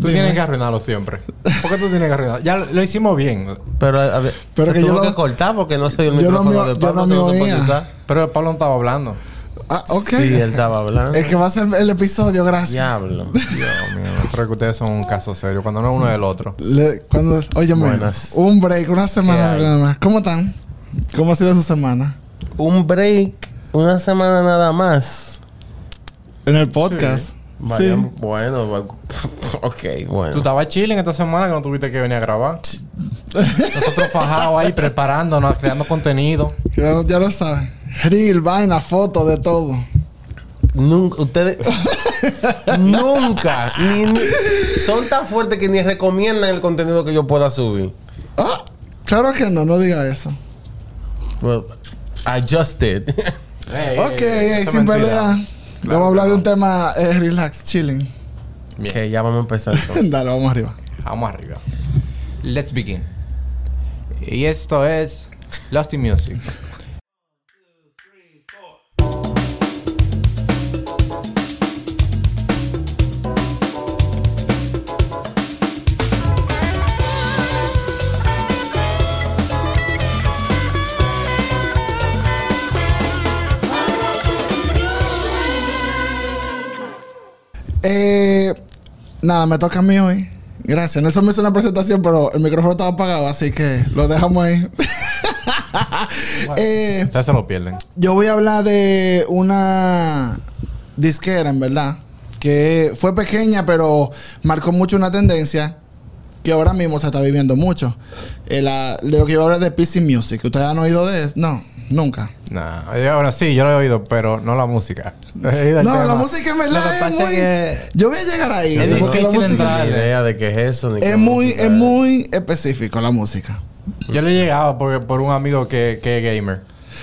Tú tienes que arruinarlo siempre. ¿Por qué tú tienes que arruinarlo? Ya lo, lo hicimos bien. Pero, a ver, Pero se que yo tuvo lo- que cortar porque no soy el yo no micrófono de yo Pablo, no se puede oía. usar. Pero Pablo no estaba hablando. Ah, ok. Sí, él estaba hablando. Es que va a ser el episodio, gracias. Diablo. Dios mío, creo que ustedes son un caso serio. Cuando no es uno del otro. Le- cuando, oye, Buenas. un break, una semana nada más. ¿Cómo están? ¿Cómo ha sido su semana? Un break, una semana nada más. En el podcast. Vaya, Sí. bueno, ok, bueno. Tú estabas chilling esta semana que no tuviste que venir a grabar. Nosotros fajados ahí preparándonos, creando contenido. Ya, ya lo saben. Reel, vaina, foto, de todo. Nunca, ustedes nunca, ni, ni- son tan fuertes que ni recomiendan el contenido que yo pueda subir. Ah, claro que no, no diga eso. Well, I just did. Ey, ok, ey, ey, eso es sin mentira. pelea. Claro vamos a hablar de un tema eh, relax, chilling. que ya vamos a empezar entonces. Dale, vamos arriba. Vamos arriba. Let's begin. Y esto es Lost in Music. Eh, nada, me toca a mí hoy. Gracias. Nelson me hizo una presentación, pero el micrófono estaba apagado, así que lo dejamos ahí. Eh, Ustedes se lo pierden. yo voy a hablar de una disquera, en verdad, que fue pequeña, pero marcó mucho una tendencia que ahora mismo se está viviendo mucho. Eh, la- de lo que yo hablar de PC Music. ¿Ustedes han oído de eso? No, nunca. Nah, yo- bueno, sí, yo lo he oído, pero no la música. No, tema. la música en Lo verdad es muy... es que Yo voy a llegar ahí. Es porque la música idea de qué es eso. Ni qué es muy, música es muy específico la música. yo le he llegado porque, por un amigo que, que es gamer.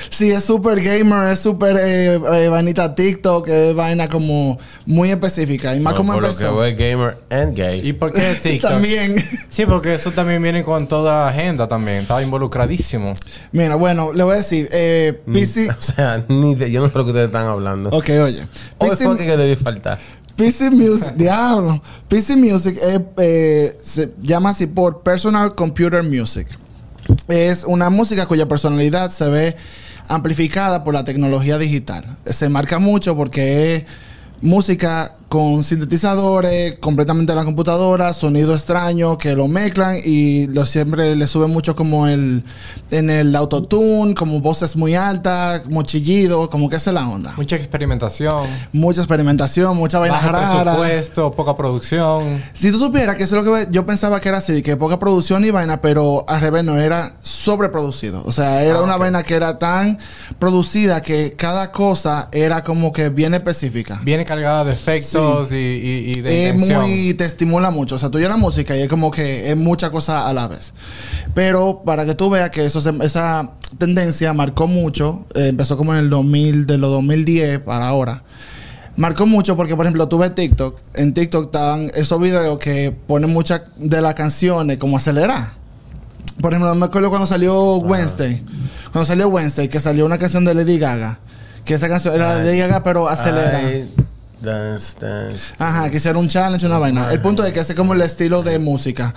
Sí, es súper gamer, es súper eh, eh, vainita TikTok, es vaina como muy específica. Y más No, como por lo que empezó. es gamer and gay. ¿Y por qué TikTok? También. Sí, porque eso también viene con toda la agenda también. Estaba involucradísimo. Mira, bueno, le voy a decir, eh, PC. O sea, ni de, yo no sé lo que ustedes están hablando. Ok, oye. Hoy PC, fue que debí faltar. PC Music, diablo. PC Music eh, se llama así por Personal Computer Music. Es una música cuya personalidad se ve amplificada por la tecnología digital. Se marca mucho porque es música con sintetizadores, completamente de la computadora, sonido extraño que lo mezclan y lo siempre le suben mucho como el en el autotune, como voces muy altas, como chillido, como que esa es la onda. Mucha experimentación. Mucha experimentación, mucha vaina rara. presupuesto, poca producción. Si tú supieras que eso es lo que yo pensaba que era así, que poca producción y vaina, pero al revés no era sobreproducido. O sea, era Ah, una vaina que era tan producida que cada cosa era como que bien específica. Viene cargada de efectos y, y, y de es intención. muy te estimula mucho. O sea, tú oyes la música y es como que es mucha cosa a la vez. Pero para que tú veas que eso se- esa tendencia marcó mucho, eh, empezó como en el 2000, de los 2010 para ahora. Marcó mucho porque, por ejemplo, tú ves TikTok. En TikTok están esos videos que ponen muchas de las canciones como acelerar. Por ejemplo, me acuerdo cuando salió Wednesday. Cuando salió Wednesday, que salió una canción de Lady Gaga. Que esa canción era de. Lady Gaga, pero acelera. Ay, dance, dance. Ajá, que hicieron un challenge, una vaina. El punto es que es como el estilo de música.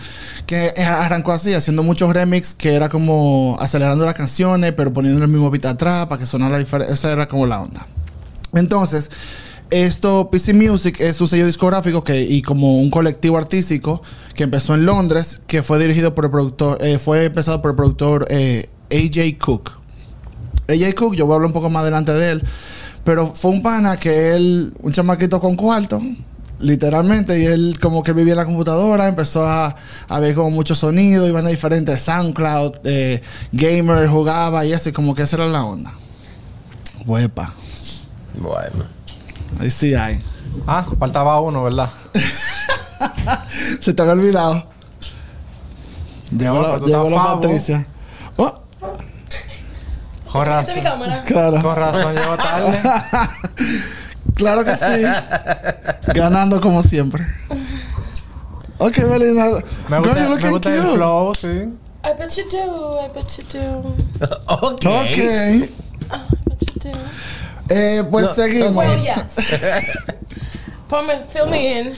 Que eh, arrancó así, haciendo muchos remix, que era como acelerando las canciones, pero poniendo el mismo beat atrás para que sonara diferente. Esa era como la onda. Entonces, esto, PC Music es un sello discográfico que, y como un colectivo artístico que empezó en Londres, que fue dirigido por el productor, eh, fue empezado por el productor eh, AJ Cook. AJ Cook, yo voy a hablar un poco más adelante de él, pero fue un pana que él, un chamaquito con cuarto, literalmente, y él como que vivía en la computadora, empezó a, a ver como mucho sonido, iban a diferentes SoundCloud, eh, gamer, jugaba y eso, y como que esa era la onda. Huepa, Bueno. ahí sí hay. Ah, faltaba uno, ¿verdad? Se te había olvidado. Llegó la, llegó la favo. Patricia. Con mi razón. cámara. claro. Con razón llegó tarde. Claro que sí. Ganando como siempre. Ok, Melina. Me Girl, gusta, you're me looking gusta el cute. flow, sí. I bet you do. I bet you do. ok. Ok. I bet you do. Eh, pues No, seguimos. Well, yes. Ponme, fill me in.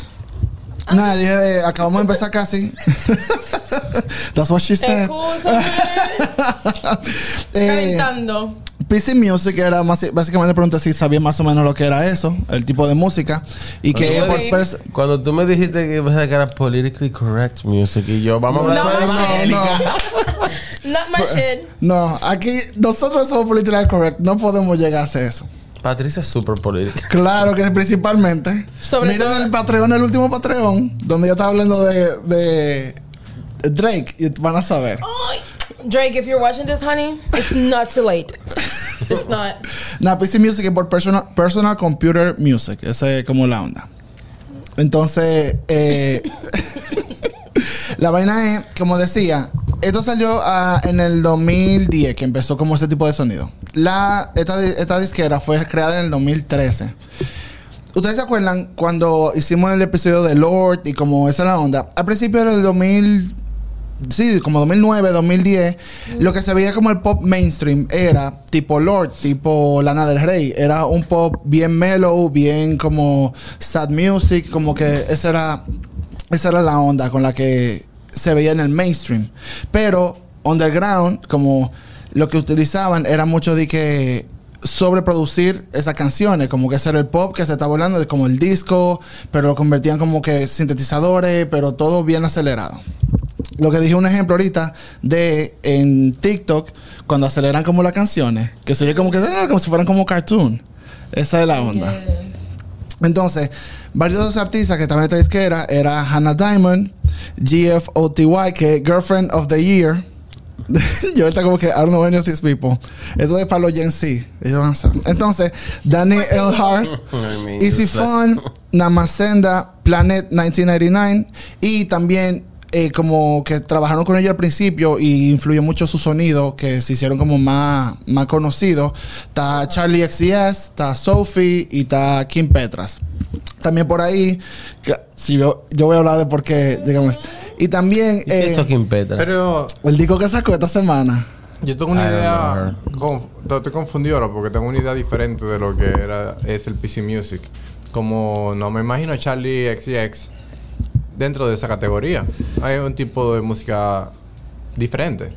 Nada, dije, eh, acabamos de empezar casi. That's what she said. Eh, Calentando. PC Music era más- básicamente pregunté si sabía más o menos lo que era eso, el tipo de música. Y que Cuando, por tú me- pers- cuando tú me dijiste que, ibas a que era politically correct music y yo, vamos a hablar de no, evangélica. Not my shit. No, aquí nosotros somos politically correct, no podemos llegar a hacer eso. Patricia es súper política. Claro que principalmente. Sobre Miren todo- el Patreon, el último Patreon, donde yo estaba hablando de, de Drake y van a saber. Ay. Drake, if you're watching this, honey, it's not too late. It's not. Nah, PC Music es por personal, personal Computer Music. Ese es como la onda. Entonces, eh, la vaina es, como decía, esto salió ah, en el 2010, que empezó como ese tipo de sonido. La, esta, esta disquera fue creada en el 2013. ¿Ustedes se acuerdan cuando hicimos el episodio de Lord y como esa es la onda? Al principio del 2000, sí, como 2009, 2010, lo que se veía como el pop mainstream era tipo Lord, tipo Lana del Rey. Era un pop bien mellow, bien como sad music, como que esa era, esa era la onda con la que se veía en el mainstream. Pero underground, como lo que utilizaban era mucho de que sobreproducir esas canciones, como que hacer el pop que se está volando, como el disco, pero lo convertían como que sintetizadores, pero todo bien acelerado. Lo que dije un ejemplo ahorita de en TikTok, cuando aceleran como las canciones, que se ve como que ah, como si fueran como cartoon. Esa es la onda. Entonces, varios artistas que en esta disquera era Hannah Diamond, GFOTY, que es Girlfriend of the Year. Yo ahorita como que I don't know any of these people. Esto es para los Gen Z. Ellos van a saber. Entonces, Danny Elhart, I mean, Easy. Fun, Namasenda, Planet 1999 y también eh, como que trabajaron con ella al principio y influyó mucho su sonido que se hicieron como más, más conocidos. Está Charlie XCS, está Sophie y está Kim Petras. También por ahí, que- si yo, yo voy a hablar de por qué, digamos. Y también ¿Y eh, es eso, Kim Petra? Pero el disco que sacó esta semana. yo tengo una I idea. conf- to- estoy confundido ahora porque tengo una idea diferente de lo que era es el PC Music. Como no me imagino a Charlie XCX dentro de esa categoría. Hay un tipo de música diferente.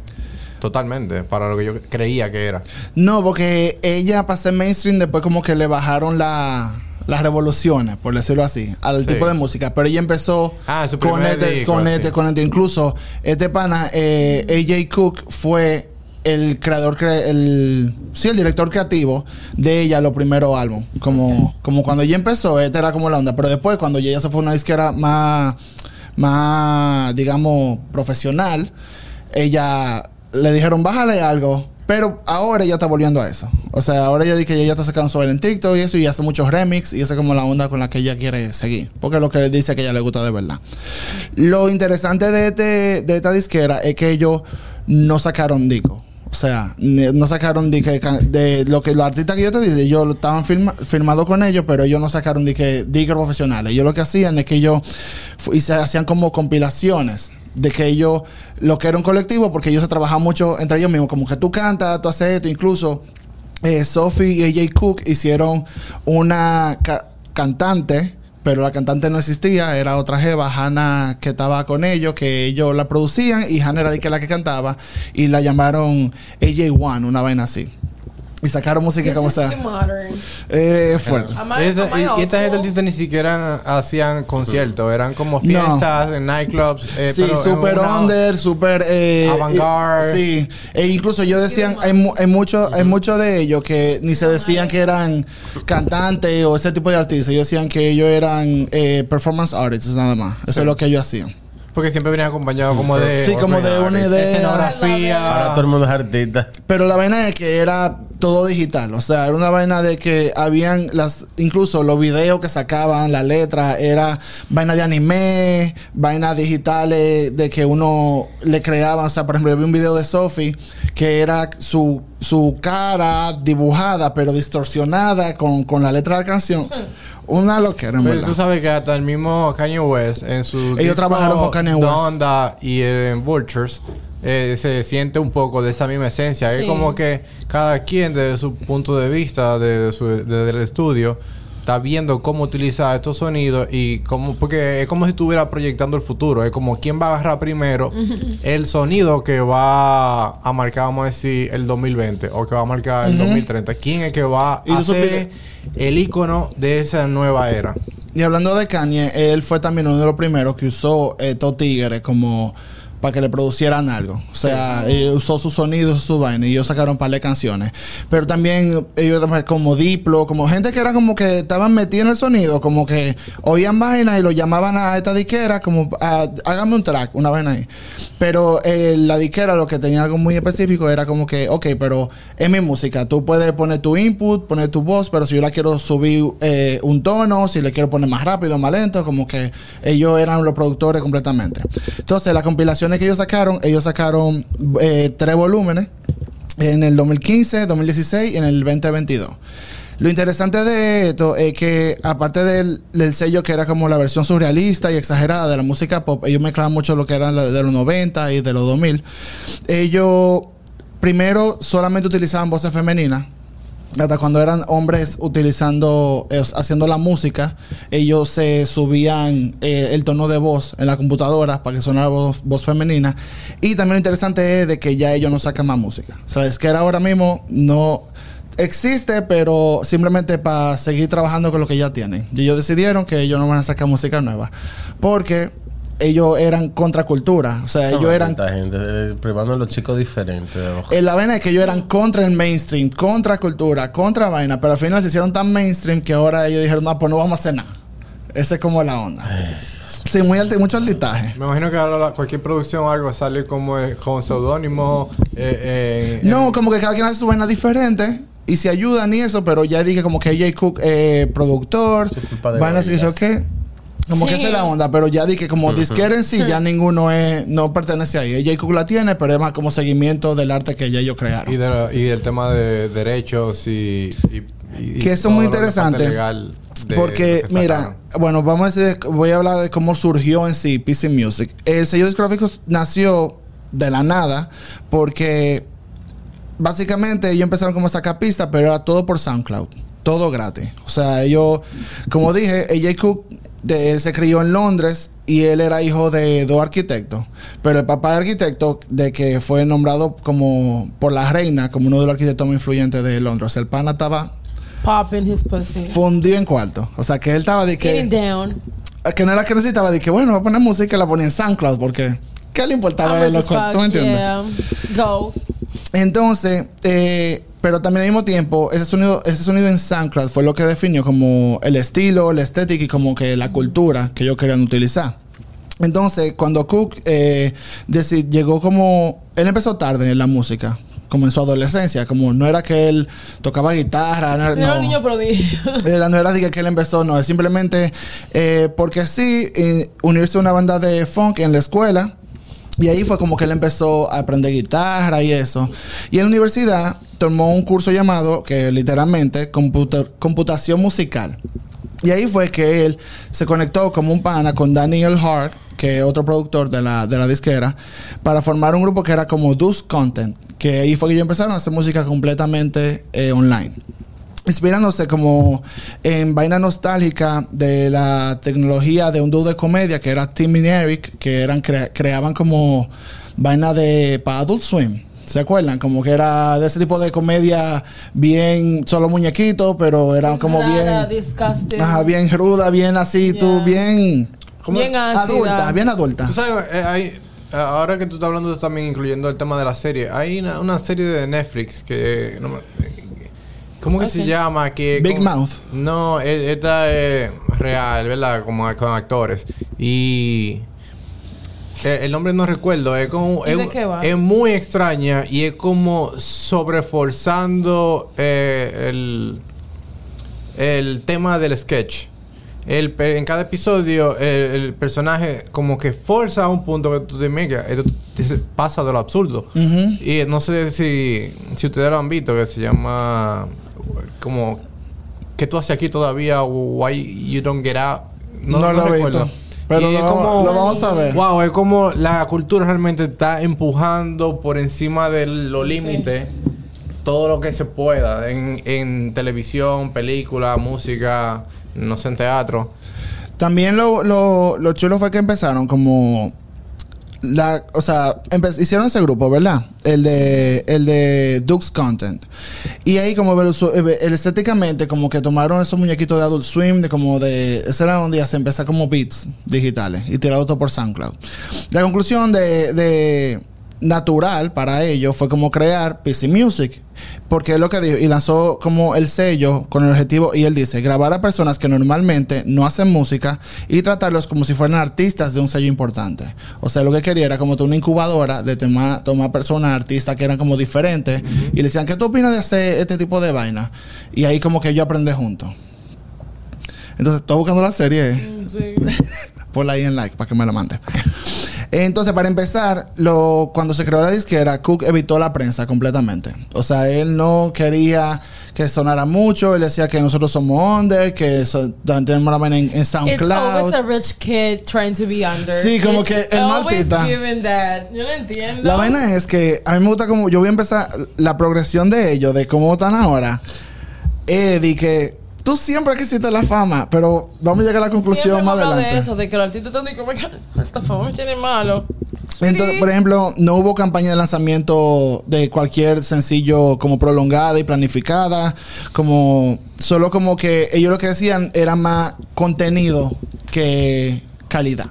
Totalmente. Para lo que yo creía que era. No, porque ella para ser mainstream después como que le bajaron la- las revoluciones, por decirlo así, al Sí. tipo de música. Pero ella empezó Ah, su con este, disco, con este, con este. Incluso este pana, eh, AJ Cook, fue el creador, cre- el, sí, el director creativo de ella, los primeros álbumes. Como, como cuando ella empezó, este era como la onda. Pero después, cuando ella se fue a una disquera más, más, digamos, profesional, ella le dijeron, bájale algo. Pero ahora ella está volviendo a eso. O sea, ahora ella dice que ella está sacando sobre en TikTok y eso y hace muchos remix y esa es como la onda con la que ella quiere seguir. Porque es lo que dice que ella le gusta de verdad. Lo interesante de, este- de esta disquera es que ellos no sacaron disco. O sea, no sacaron de, que, de lo que los artistas que yo te dije, ellos estaban firma- firmados con ellos, pero ellos no sacaron de que discos profesionales. Ellos lo que hacían es que ellos se hacían como compilaciones de que ellos, lo que era un colectivo, porque ellos se trabajaban mucho entre ellos mismos, como que tú cantas, tú haces esto, incluso eh, Sophie y AJ Cook hicieron una ca- cantante, pero la cantante no existía, era otra jeva, Hannah, que estaba con ellos, que ellos la producían y Hannah era de que la que cantaba y la llamaron AJ One, una vaina así. Y sacaron música como está. Eh, fuerte. I y, esta gente ni siquiera hacían conciertos, eran como No. fiestas en nightclubs. eh, Sí, pero super under, super eh, Avant-garde. eh, Sí, e incluso yo decían, hay, mu- hay mucho, hay mucho de ellos que ni se decían que eran cantantes o ese tipo de artistas. Ellos decían que ellos eran eh, performance artists nada más. Eso Sí. es lo que ellos hacían. Porque siempre venían acompañados como de. Sí, como de una idea. Escenografía. Ahora todo el mundo es artista. Pero la vaina es que era todo digital, o sea, era una vaina de que habían las, incluso los videos que sacaban, la letra, era vaina de anime, vainas digitales de que uno le creaba, o sea, por ejemplo, yo vi un video de Sophie que era su, su cara dibujada, pero distorsionada con, con la letra de la canción. Una loquera, en Pero verdad. tú sabes que hasta el mismo Kanye West en su. Ellos trabajaron con Kanye West. Donda y en Vultures. eh, se siente un poco de esa misma esencia. Es como que cada quien desde su punto de vista, desde, su, desde el estudio, está viendo cómo utilizar estos sonidos y cómo, porque es como si estuviera proyectando el futuro. Es como quién va a agarrar primero el sonido que va a marcar, vamos a decir, el 2020 o que va a marcar el 2030. ¿Quién es que va a ser el icono de esa nueva era? Y hablando de Kanye, él fue también uno de los primeros que usó eh, estos tigres como para que le producieran algo. O sea, él usó sus sonidos, su vaina, y ellos sacaron un par de canciones. Pero también ellos como Diplo, como gente que era como que estaban metidos en el sonido, como que oían vainas y lo llamaban a esta diquera como, "Ah, hágame un track, una vaina ahí. Pero eh, la diquera lo que tenía algo muy específico era como que, ok, pero es mi música, tú puedes poner tu input, poner tu voz, pero si yo la quiero subir eh, un tono, si le quiero poner más rápido, más lento, como que ellos eran los productores completamente. Entonces, las que ellos sacaron, ellos sacaron eh, tres volúmenes en el 2015, 2016 y en el 2022. Lo interesante de esto es que, aparte del, sello que era como la versión surrealista y exagerada de la música pop, ellos mezclaban mucho lo que era de los 90 y de los 2000. Ellos primero solamente utilizaban voces femeninas. Hasta cuando eran hombres utilizando, eh, haciendo la música, ellos se subían eh, el tono de voz en la computadora para que sonara voz, femenina. Y también lo interesante es de que ya ellos no sacan más música. O sea, es que ahora mismo no existe, pero simplemente para seguir trabajando con lo que ya tienen. Y ellos decidieron que ellos no van a sacar música nueva. Porque ellos eran contracultura. O sea, ellos eran Tanta gente, eh, privando a los chicos diferentes. ojo. eh, la vaina es que ellos eran contra el mainstream, contra cultura, contra vaina, pero al final se hicieron tan mainstream que ahora ellos dijeron, no, pues no vamos a hacer nada. Esa es como la onda. Sí, muy alti- mucho altitaje. Me imagino que ahora la- cualquier producción o algo sale como eh, con seudónimo. Eh, eh, No, como que cada quien hace su vaina diferente y se ayudan y eso, pero ya dije como que AJ Cook, eh, productor, Es culpa de vaina así que yo gorilas. qué. Como que Sí. esa es la onda, pero ya dije como disquera en sí, ya ninguno es, no pertenece ahí. AJ Cook la tiene, pero es más como seguimiento del arte que ya ellos crearon. y, de y del tema de derechos y. y- y- Que y eso es muy que interesante, Porque, que mira, bueno, vamos a decir, voy a hablar de cómo surgió en sí PC Music. El sello discográfico nació de la nada porque básicamente ellos empezaron como a sacar pistas, pero era todo por SoundCloud, todo gratis. O sea, ellos, como dije, AJ Cook de, él se crió en Londres y él era hijo de dos arquitectos. Pero el papá de arquitecto, de que fue nombrado como por la reina, como uno de los arquitectos más influyentes de Londres. El pana estaba Popping his pussy. fundido en cuarto. O sea, que él estaba de Getting que... down. Que no era que necesitaba, de que bueno, voy a poner música y la ponía en SoundCloud porque... ¿Qué le importaba a los cuartos? ¿Tú me entiendes? Yeah. Entonces, eh, pero también al mismo tiempo, ese sonido, ese sonido en SoundCloud fue lo que definió como el estilo, la estética y como que la cultura que ellos querían utilizar. Entonces, cuando Cook eh, deci- llegó como... Él empezó tarde en la música, como en su adolescencia, como no era que él tocaba guitarra, no, Era un niño prodigio. Era, no era de que- que él empezó, no, es simplemente eh, porque sí, eh, unirse a una banda de funk en la escuela. Y ahí fue como que él empezó a aprender guitarra y eso. Y en la universidad tomó un curso llamado, que literalmente, computa- computación musical. Y ahí fue que él se conectó como un pana con Daniel Hart, que es otro productor de la, de la disquera, para formar un grupo que era como Dus Content. Que ahí fue que ellos empezaron a hacer música completamente eh, online inspirándose como en vaina nostálgica de la tecnología de un dúo de comedia que era Tim y Eric, que eran crea- creaban como vaina de para Adult Swim. ¿Se acuerdan? Como que era de ese tipo de comedia bien solo muñequitos, pero era como Rara, bien disgusting. ajá, bien ruda, bien así, tú Yeah. bien Bien ácida. adulta, bien adulta. Tú sabes, eh, hay- ahora que tú estás hablando también incluyendo el tema de la serie, hay una, una serie de Netflix que... no me- ¿Cómo que se llama? Que Big Mouth. No, e- esta es real, ¿verdad? Como con actores. Y... eh, El nombre no recuerdo, es como ¿Y es, de qué va? es muy extraña y es como sobreforzando eh, el, el tema del sketch. El, en cada episodio, el, el personaje como que forza a un punto que tú te mega, pasa de lo absurdo. Y no sé si, si ustedes lo han visto, que se llama como ¿Qué tú haces aquí todavía? Why you don't get out? No lo recuerdo. visto. Pero Y lo es vamos- lo vamos a ver. Wow, es como la cultura realmente está empujando por encima de los límites todo lo que se pueda en, en televisión, película, música, no sé, en teatro. También lo, lo, lo chulo fue que empezaron como la, o sea, hicieron ese grupo, ¿verdad? El de el de Duke's Content. Y ahí como su- eh, el estéticamente como que tomaron esos muñequitos de Adult Swim, de como de ese era donde se empezó como beats digitales y tirado todo por SoundCloud. La conclusión de natural para ellos fue como crear PC Music. Porque es lo que dijo, y lanzó como el sello con el objetivo, y él dice, grabar a personas que normalmente no hacen música y tratarlos como si fueran artistas de un sello importante. O sea, lo que quería era como una incubadora de tema- tomar personas, artistas que eran como diferentes, y le decían, ¿qué tú opinas de hacer este tipo de vaina? Y ahí como que yo aprendí juntos. Entonces, estoy buscando la serie. ¿eh? Sí. Ponla ahí en like para que me la mande. Entonces, para empezar, lo, cuando se creó la disquera, Cook evitó la prensa completamente. O sea, él no quería que sonara mucho. Él decía que nosotros somos under, que so- tenemos la vaina en, en It's SoundCloud. a rich kid trying to be under. Sí, como It's que el martita. that. Yo no entiendo. La vaina es que a mí me gusta como yo voy a empezar la progresión de ellos, de cómo están ahora. De que tú siempre quisiste la fama, pero vamos a llegar a la conclusión Siempre más adelante. de eso, de que el artista está como que esta fama me tiene malo. Entonces, por ejemplo, no hubo campaña de lanzamiento de cualquier sencillo como prolongada y planificada, como solo como que ellos lo que decían era más contenido que calidad.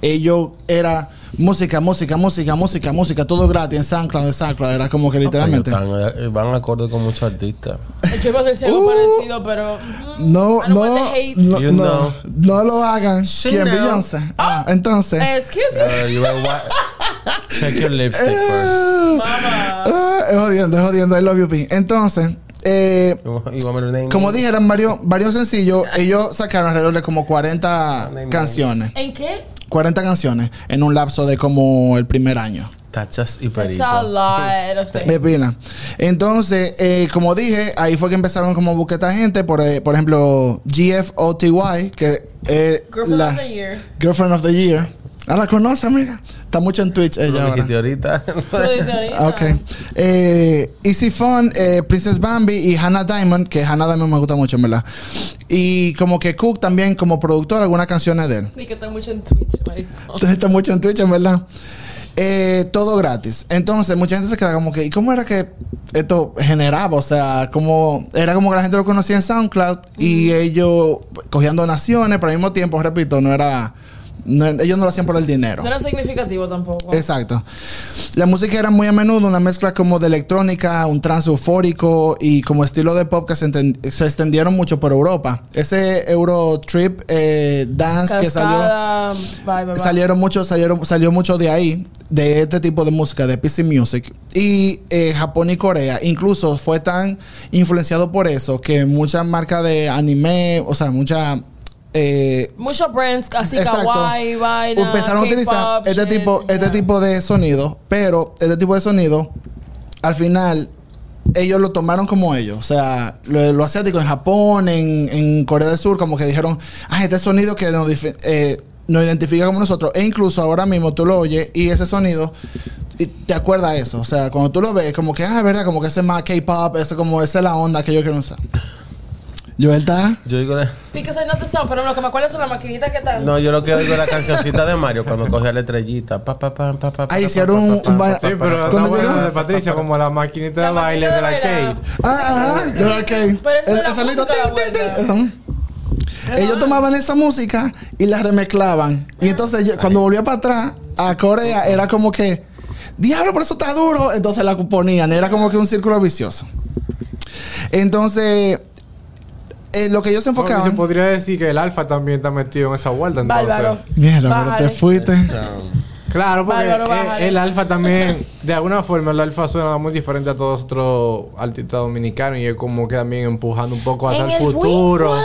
Ellos era música, música, música, música, música, todo gratis en SoundCloud, en SoundCloud, era como que literalmente. Ellos están, eh, van acorde con muchos artistas. Yo iba a decir algo Uh. parecido, pero. mm, No, no, no, You no, know. no lo hagan. She ¿Quién? Beyoncé. Ah, entonces. Excuse me. Uh, wa- Check your lipstick first. Ah, Mamá. ah, es jodiendo, es jodiendo. I love you, P. Entonces, eh, me Como dije, eran varios, varios sencillos. Ellos sacaron alrededor de como 40 canciones. ¿En qué? 40 canciones en un lapso de como el primer año. Tachas y perico. a lot of things. pila. Entonces, eh, como dije, ahí fue que empezaron como a buscar esta gente. Por, eh, por ejemplo, GFOTY, que es Girlfriend la of the year. Girlfriend of the Year. Ah, la conoce, amiga. Está mucho en Twitch ella Lo ahora. dijiste ahorita. Ah, Ok. Eh, Easy Fun, eh, Princess Bambi y Hannah Diamond, que Hannah Diamond me gusta mucho, en verdad. Y como que Cook también como productor, algunas canciones de él. Ni que está mucho en Twitch. Entonces está mucho en Twitch, en verdad. Eh, todo gratis. Entonces, mucha gente se queda como que, ¿y cómo era que esto generaba? O sea, como era como que la gente lo conocía en SoundCloud y ellos cogían donaciones, pero al mismo tiempo, repito, no era. No- ellos no lo hacían por el dinero. No era significativo tampoco. Exacto. La música era muy a menudo una mezcla como de electrónica, un trance eufórico y como estilo de pop que se, extendieron mucho por Europa. Ese Eurotrip eh, dance que salió Cascada, bye, bye, bye. salieron mucho, salieron, salió mucho de ahí, de este tipo de música, de PC Music. Y eh, Japón y Corea, incluso fue tan influenciado por eso que muchas marcas de anime, o sea, muchas... eh, Muchos brands así Exacto. kawaii, vaina, empezaron a utilizar este shit, tipo, este tipo de sonido, pero este tipo de sonido, al final, ellos lo tomaron como ellos. O sea, lo, lo asiático en Japón, en, en Corea del Sur, como que dijeron, ah, este sonido que nos, eh, nos identifica como nosotros. E incluso ahora mismo tú lo oyes y ese sonido y te acuerda eso. O sea, cuando tú lo ves, como que, ah, verdad, como que ese es más K-pop, ese como esa es la onda que yo quiero usar. Yo está. Yo digo la- Because I know the pero lo que me acuerdo son las maquinitas que están. No, yo lo que oigo es la cancioncita de Mario cuando cogía la estrellita. Pa, pa, pa, pa, pa, Ahí hicieron pa, un- pa, un pa, ba- pa, Sí, pero está Cuando bueno de Patricia, como la maquinita de baile maquinita de la de arcade. bailar. Ah, ajá, yo, ok. Pero eso El- es la el sonido, música tin, tin, buena. tin, ajá. Ellos tomaban esa música y la remezclaban. Y entonces cuando volvía para atrás a Corea era como que, diablo, por eso está duro. Entonces la ponían. Era como que un círculo vicioso. Entonces, eh, lo que ellos se enfocaban... se podría decir que el alfa también está metido en esa vuelta. Entonces. Bárbaro. Mierda, pero te fuiste. Claro, porque Bárbaro, el alfa también, de alguna forma, el alfa suena muy diferente a todos los otros artistas dominicanos y es como que también empujando un poco hacia En el el futuro.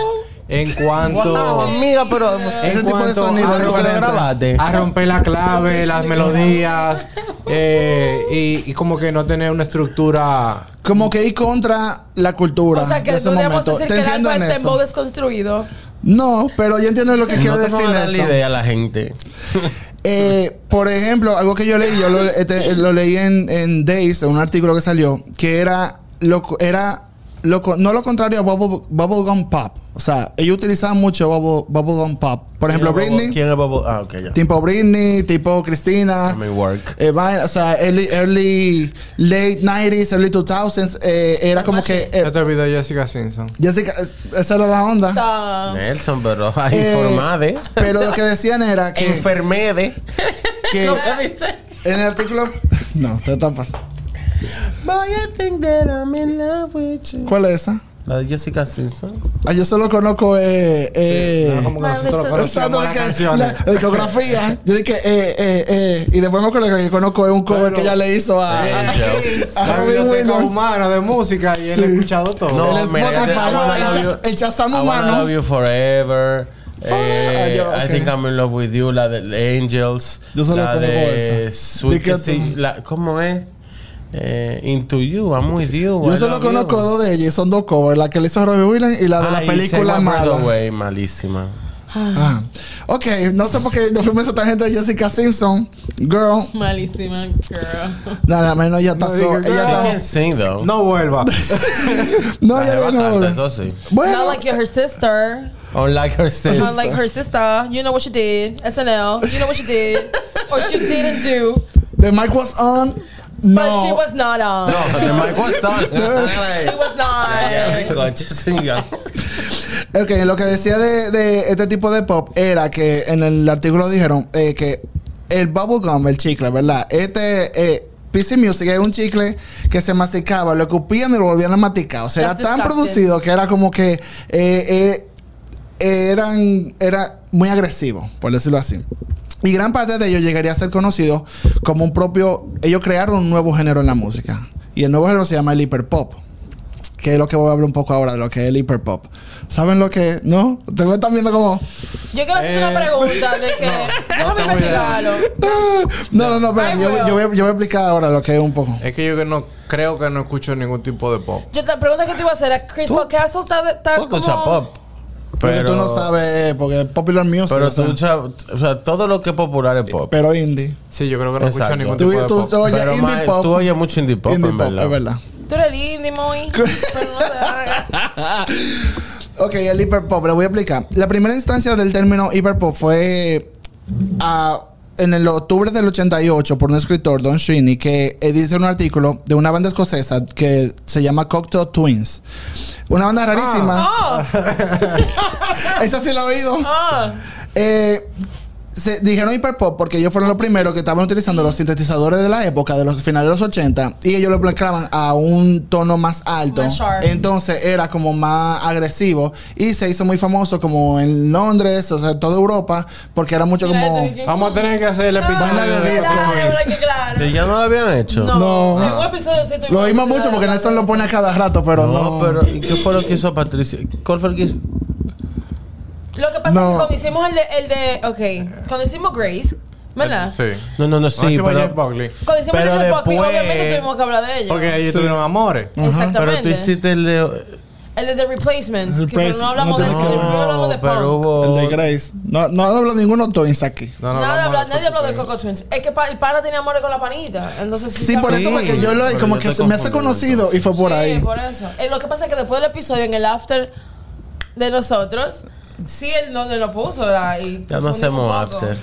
En cuanto. Wow, amiga, pero en Ese tipo de cuanto sonido a, grabaste. a romper la clave, las melodías eh, y, y como que no tener una estructura. Como que ir contra la cultura O sea, que de ese podríamos momento. decir Te que el entiendo alfa en está en modo eso. desconstruido. No, pero yo entiendo lo que quiero No decir dar la idea a la gente. Eh, por ejemplo, algo que yo leí, yo lo, este, lo leí en, en Days, en un artículo que salió, que era lo, era lo, no lo contrario a bubble, bubblegum pop. O sea, ellos utilizaban mucho bubble, bubblegum pop. Por ejemplo, ¿Quién es Bobo- Britney, ¿Quién es Bobo? Ah, ok, ya. tipo Britney, tipo Cristina. I mean, work. eh, o sea, early, early, late 90s, early 2000s, eh, era como que eh, Ya te olvidé de Jessica Simpson. Jessica, es- esa era la onda. Stop. Nelson, pero Eh, informade. Pero lo que decían era que, Enfermede. que en el artículo. No, usted está pasando. Boy, I think that I'm in love with you. ¿Cuál es esa? La de Jessica Simpson. Ah, yo solo conozco. Eh, eh, como que nosotros las canciones. la, la discografía. Yo dije, eh, eh, eh. Y después me acuerdo que conozco es un cover Pero- que ella le hizo a, a, Angels. a La Robin Williams. humana de música y él Sí. ha escuchado todo. No, el mira, el el Shazam I wanna humano. love you forever. Eh, Ah, yo, I think I'm in love with you, la de Angels. Yo solo la conozco de esa. Sweet ¿Cómo es? Eh, into You, I'm with you. Yo solo conozco dos de ellas, son dos covers, la que le hizo Robin Williams y la de la Ay, película mala. Away, malísima. Ah. Ok, no sé por qué nos fuimos a esta gente de Jessica Simpson. Girl. Malísima girl. Nada, menos ella está No so- diga, ella can sing though. No vuelva. No, La jeva no. canta, eso sí. Bueno, Not like her sister. Unlike her sister. Not like her sister. You know what she did. SNL. You know what she did. Or she didn't do. the mic was on. No. But she was not on. No, the mic was on. She was Yeah, not. singa. Ok, lo que decía de, de este tipo de pop era que en el artículo dijeron eh, que el bubblegum, el chicle, ¿verdad? Este eh, PC Music es un chicle que se masticaba, lo escupían y lo volvían a masticar. O sea, That's era tan disgusting. producido que era como que eh, eh, eran, era muy agresivo, por decirlo así. Y gran parte de ellos llegaría a ser conocido como un propio. Ellos crearon un nuevo género en la música. Y el nuevo género se llama el hiperpop. Que es lo que voy a hablar un poco ahora de lo que es el hiperpop. ¿Saben lo que ¿No? Te me están viendo como. Yo quiero hacerte una Eh, pregunta de que. déjame tengo idea. investigarlo. No, no, no, pero yo, yo voy, a- yo voy a explicar ahora lo que es un poco. Es que yo que no creo que no escucho ningún tipo de pop. Yo la pregunta que te iba a hacer es: ¿Crystal Castle está, está Tú escuchas como- pop. Porque tú no sabes, porque es popular music. Pero o sea, tú escuchas, o sea, todo lo que es popular es pop. pero indie. Sí, yo creo que no escucho Exacto. ningún Tú, tipo de tú, pop. tú oyes Pero indie más, pop. tú oyes mucho indie pop, indie en pop, verdad. es verdad. Tú eres indie, muy. Pero no te hagas. Ok, el hiperpop, le voy a explicar. La primera instancia del término hiperpop fue ah, en el octubre del 88 por un escritor, Don Sweeney, que eh, dice un artículo de una banda escocesa que se llama Cocktail Twins. Una banda rarísima. Oh, Esa sí la he oído. oh. Eh, se dijeron hiperpop porque ellos fueron los primeros que estaban utilizando los sintetizadores de la época, de los finales de los 80, y ellos lo mezclaban a un tono más alto. Más sharp. Entonces era como más agresivo y se hizo muy famoso como en Londres, o sea, toda Europa, porque era mucho Mira, como... Vamos a tener que hacer el episodio de de disco. Claro, ¿verdad que claro? ¿Y ya no lo habían hecho? No, No. En Lo oímos mucho porque Nelson lo pone a cada rato, pero no. No, pero ¿y qué fue lo que hizo Patricia? ¿Cuál fue el que hizo? Lo que pasa No. es que cuando hicimos el de, el de. Ok. Cuando hicimos Grace, ¿verdad? Sí. No, no, no, Sí, pero... Cuando hicimos Pero el de Buckley, después- obviamente tuvimos que hablar de ella. Porque ellos Sí. tuvieron amores. Pero Exactamente. tú hiciste el de... El de The Replacements. Que Replace- no hablamos no de eso, que primero hablamos de pero punk. hubo... El de Grace. No, no hablo ninguno Twins aquí. No, no, Nada, hablamos habla- de nadie habló de Coco Coco Twins. Es que pa- el pana tenía amores con la panita. Entonces sí. Sí, por eso fue que yo lo pero como yo que se me hace conocido y fue por sí, ahí. por eso. Eh, lo que pasa es que después del episodio, en el after de nosotros, sí, él no él lo puso. ¿verdad? Y Ya no hacemos after.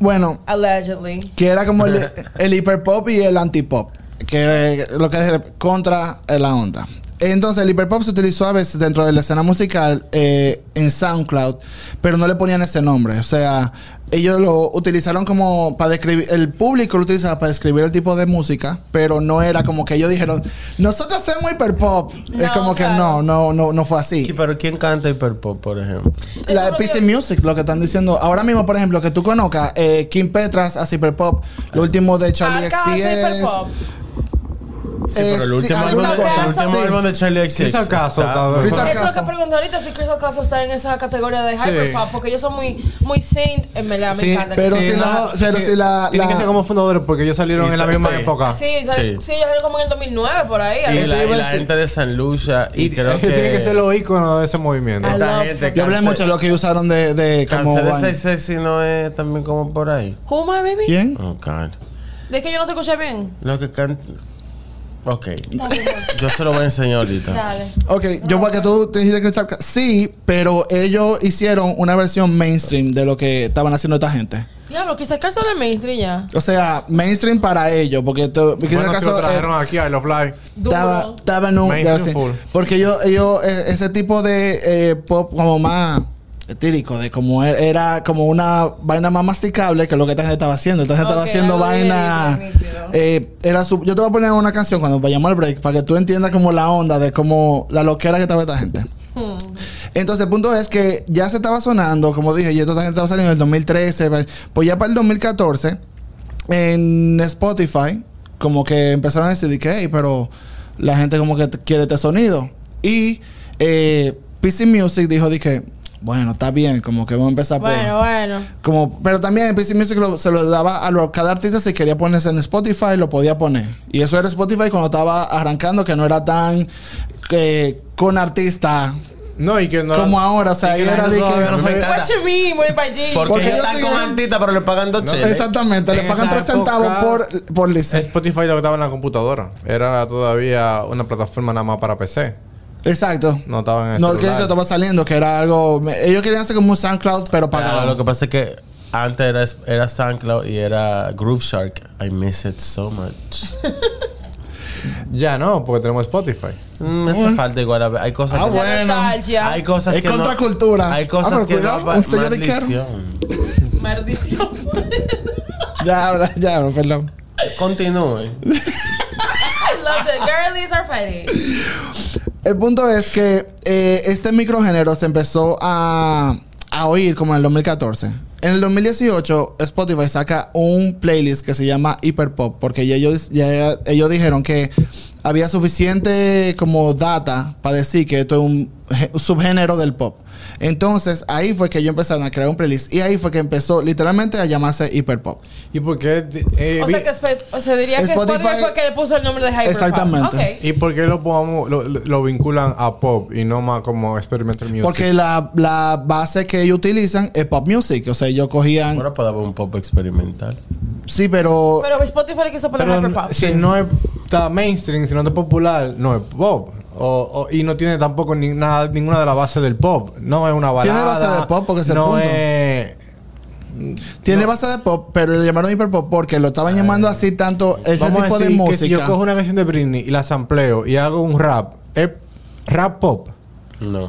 Bueno, Allegedly. que era como el, el hiperpop y el antipop, que es lo que es contra la onda. Entonces el hiperpop se utilizó a veces dentro de la escena musical eh, en SoundCloud, pero no le ponían ese nombre. O sea, ellos lo utilizaron como para describir, el público lo utilizaba para describir el tipo de música, pero no era como que ellos dijeron, nosotros hacemos hiperpop. es No, como que no, no, no, no fue así. Sí, pero ¿quién canta hiperpop, por ejemplo? La es PC que- Music, lo que están diciendo. Ahora mismo, por ejemplo, que tú conozcas, eh, Kim Petras hace hiperpop. Lo último de Charlie hiperpop. Sí, Eh, pero el sí, último álbum, cosa, el último sí. álbum de Charlie XCX Chris Acaso está- está- Chris Eso es lo Acaso. que pregunto ahorita si Crystal Castle está en esa categoría de Sí. hyperpop, porque ellos son muy, muy saint, en verdad, me Sí, encanta. pero si la- pero si la- Tienen la- que ser como fundadores porque ellos salieron Y en la misma sí. época. Sí, ellos salieron como en el 2009, por ahí. Y la, gente de San Lucia y creo que... tienen que ser los íconos de ese movimiento. Yo hablé mucho de lo que usaron de, de como. Cáncer de vaina. 66 no es también como por ahí. Who I, baby? ¿Quién? Oh, God. De que yo no te escuché bien. Lo que canta... Ok. Dale, Yo se lo voy a enseñar ahorita. dale. Ok, yo porque tú te dijiste Crystal Cast. Sí, pero ellos hicieron una versión mainstream de lo que estaban haciendo esta gente. Diablo, que se casó el mainstream ya. O sea, mainstream para ellos, porque tú, porque en Bueno, el si lo caso, eh, trajeron aquí a Love Live. Estaba, estaba en un Mainstream full. porque ellos, ellos eh, ese tipo de eh, pop como más etírico, de como er- era como una vaina más masticable que lo que esta gente estaba haciendo. Esta gente estaba haciendo vaina. eh, era su- yo te voy a poner una canción cuando vayamos al break para que tú entiendas como la onda de como la loquera que estaba esta gente. Hmm. Entonces el punto es que ya se estaba sonando, como dije, y esto también estaba saliendo en el 2013, pues ya para el 2014 en Spotify como que empezaron a decir que, "Hey, pero la gente como que quiere este sonido. Y eh, PC Music dijo, dije, bueno, está bien, como que vamos a empezar por... Bueno, bueno. Como, pero también PC Music lo- se lo daba a lo- cada artista si quería ponerse en Spotify, lo podía poner. Y eso era Spotify cuando estaba arrancando, que no era tan eh, con artista No, y que no. como ahora. O sea, ahí era de que. no Me? Porque, Porque ellos están con artistas, pero le pagan dos cheles. Exactamente, le pagan 3 centavos por, por listen. Spotify lo que estaba en la computadora. Era todavía una plataforma nada más para PC. Exacto. No estaba en el No, que es que celular. estaba saliendo, que era algo. Ellos querían hacer como un SoundCloud, pero pagado. lo que pasa es que antes era, era SoundCloud y era Groove Shark. I miss it so much. Ya no, porque tenemos Spotify. Mm, me hace falta igual. a ver, Hay cosas Ah, que bueno. nostalgia. Hay cosas Es que no- contracultura. Hay Ah, cosas pero que cuidado, no un sello de maldición. Maldición. Ya, habla, ya, habla, perdón. Continúen. I love the girlies are fighting. El punto es que eh, este microgénero se empezó a, a oír como en el 2014. En el 2018, Spotify saca un playlist que se llama Hyperpop, porque ya ellos, ellos dijeron que había suficiente como data para decir que esto es un gé- subgénero del pop. Entonces, ahí fue que ellos empezaron a crear un playlist y ahí fue que empezó literalmente a llamarse Hyperpop. ¿Y por qué? eh, O vi- sea que Sp- o sea, diría que Spotify- Spotify fue que le puso el nombre de Hyperpop. Exactamente. ¿Y por qué lo, podamos- lo, lo- lo vinculan a pop y no más como experimental music? Porque la, la base que ellos utilizan es pop music. O sea, ellos cogían. Ahora puede haber un pop experimental. Sí, pero. Pero Spotify quiso poner Hyperpop. si no es está mainstream, si no es popular, no es pop. O, o- y no tiene tampoco ni, nada, ninguna de las bases del pop. No es una balada. Tiene base de pop porque es el no punto. es... Tiene base de pop, pero le llamaron hiperpop porque lo estaban llamando así tanto ese Vamos tipo a de música. que si yo cojo una canción de Britney y la sampleo y hago un rap, ¿es rap pop? No.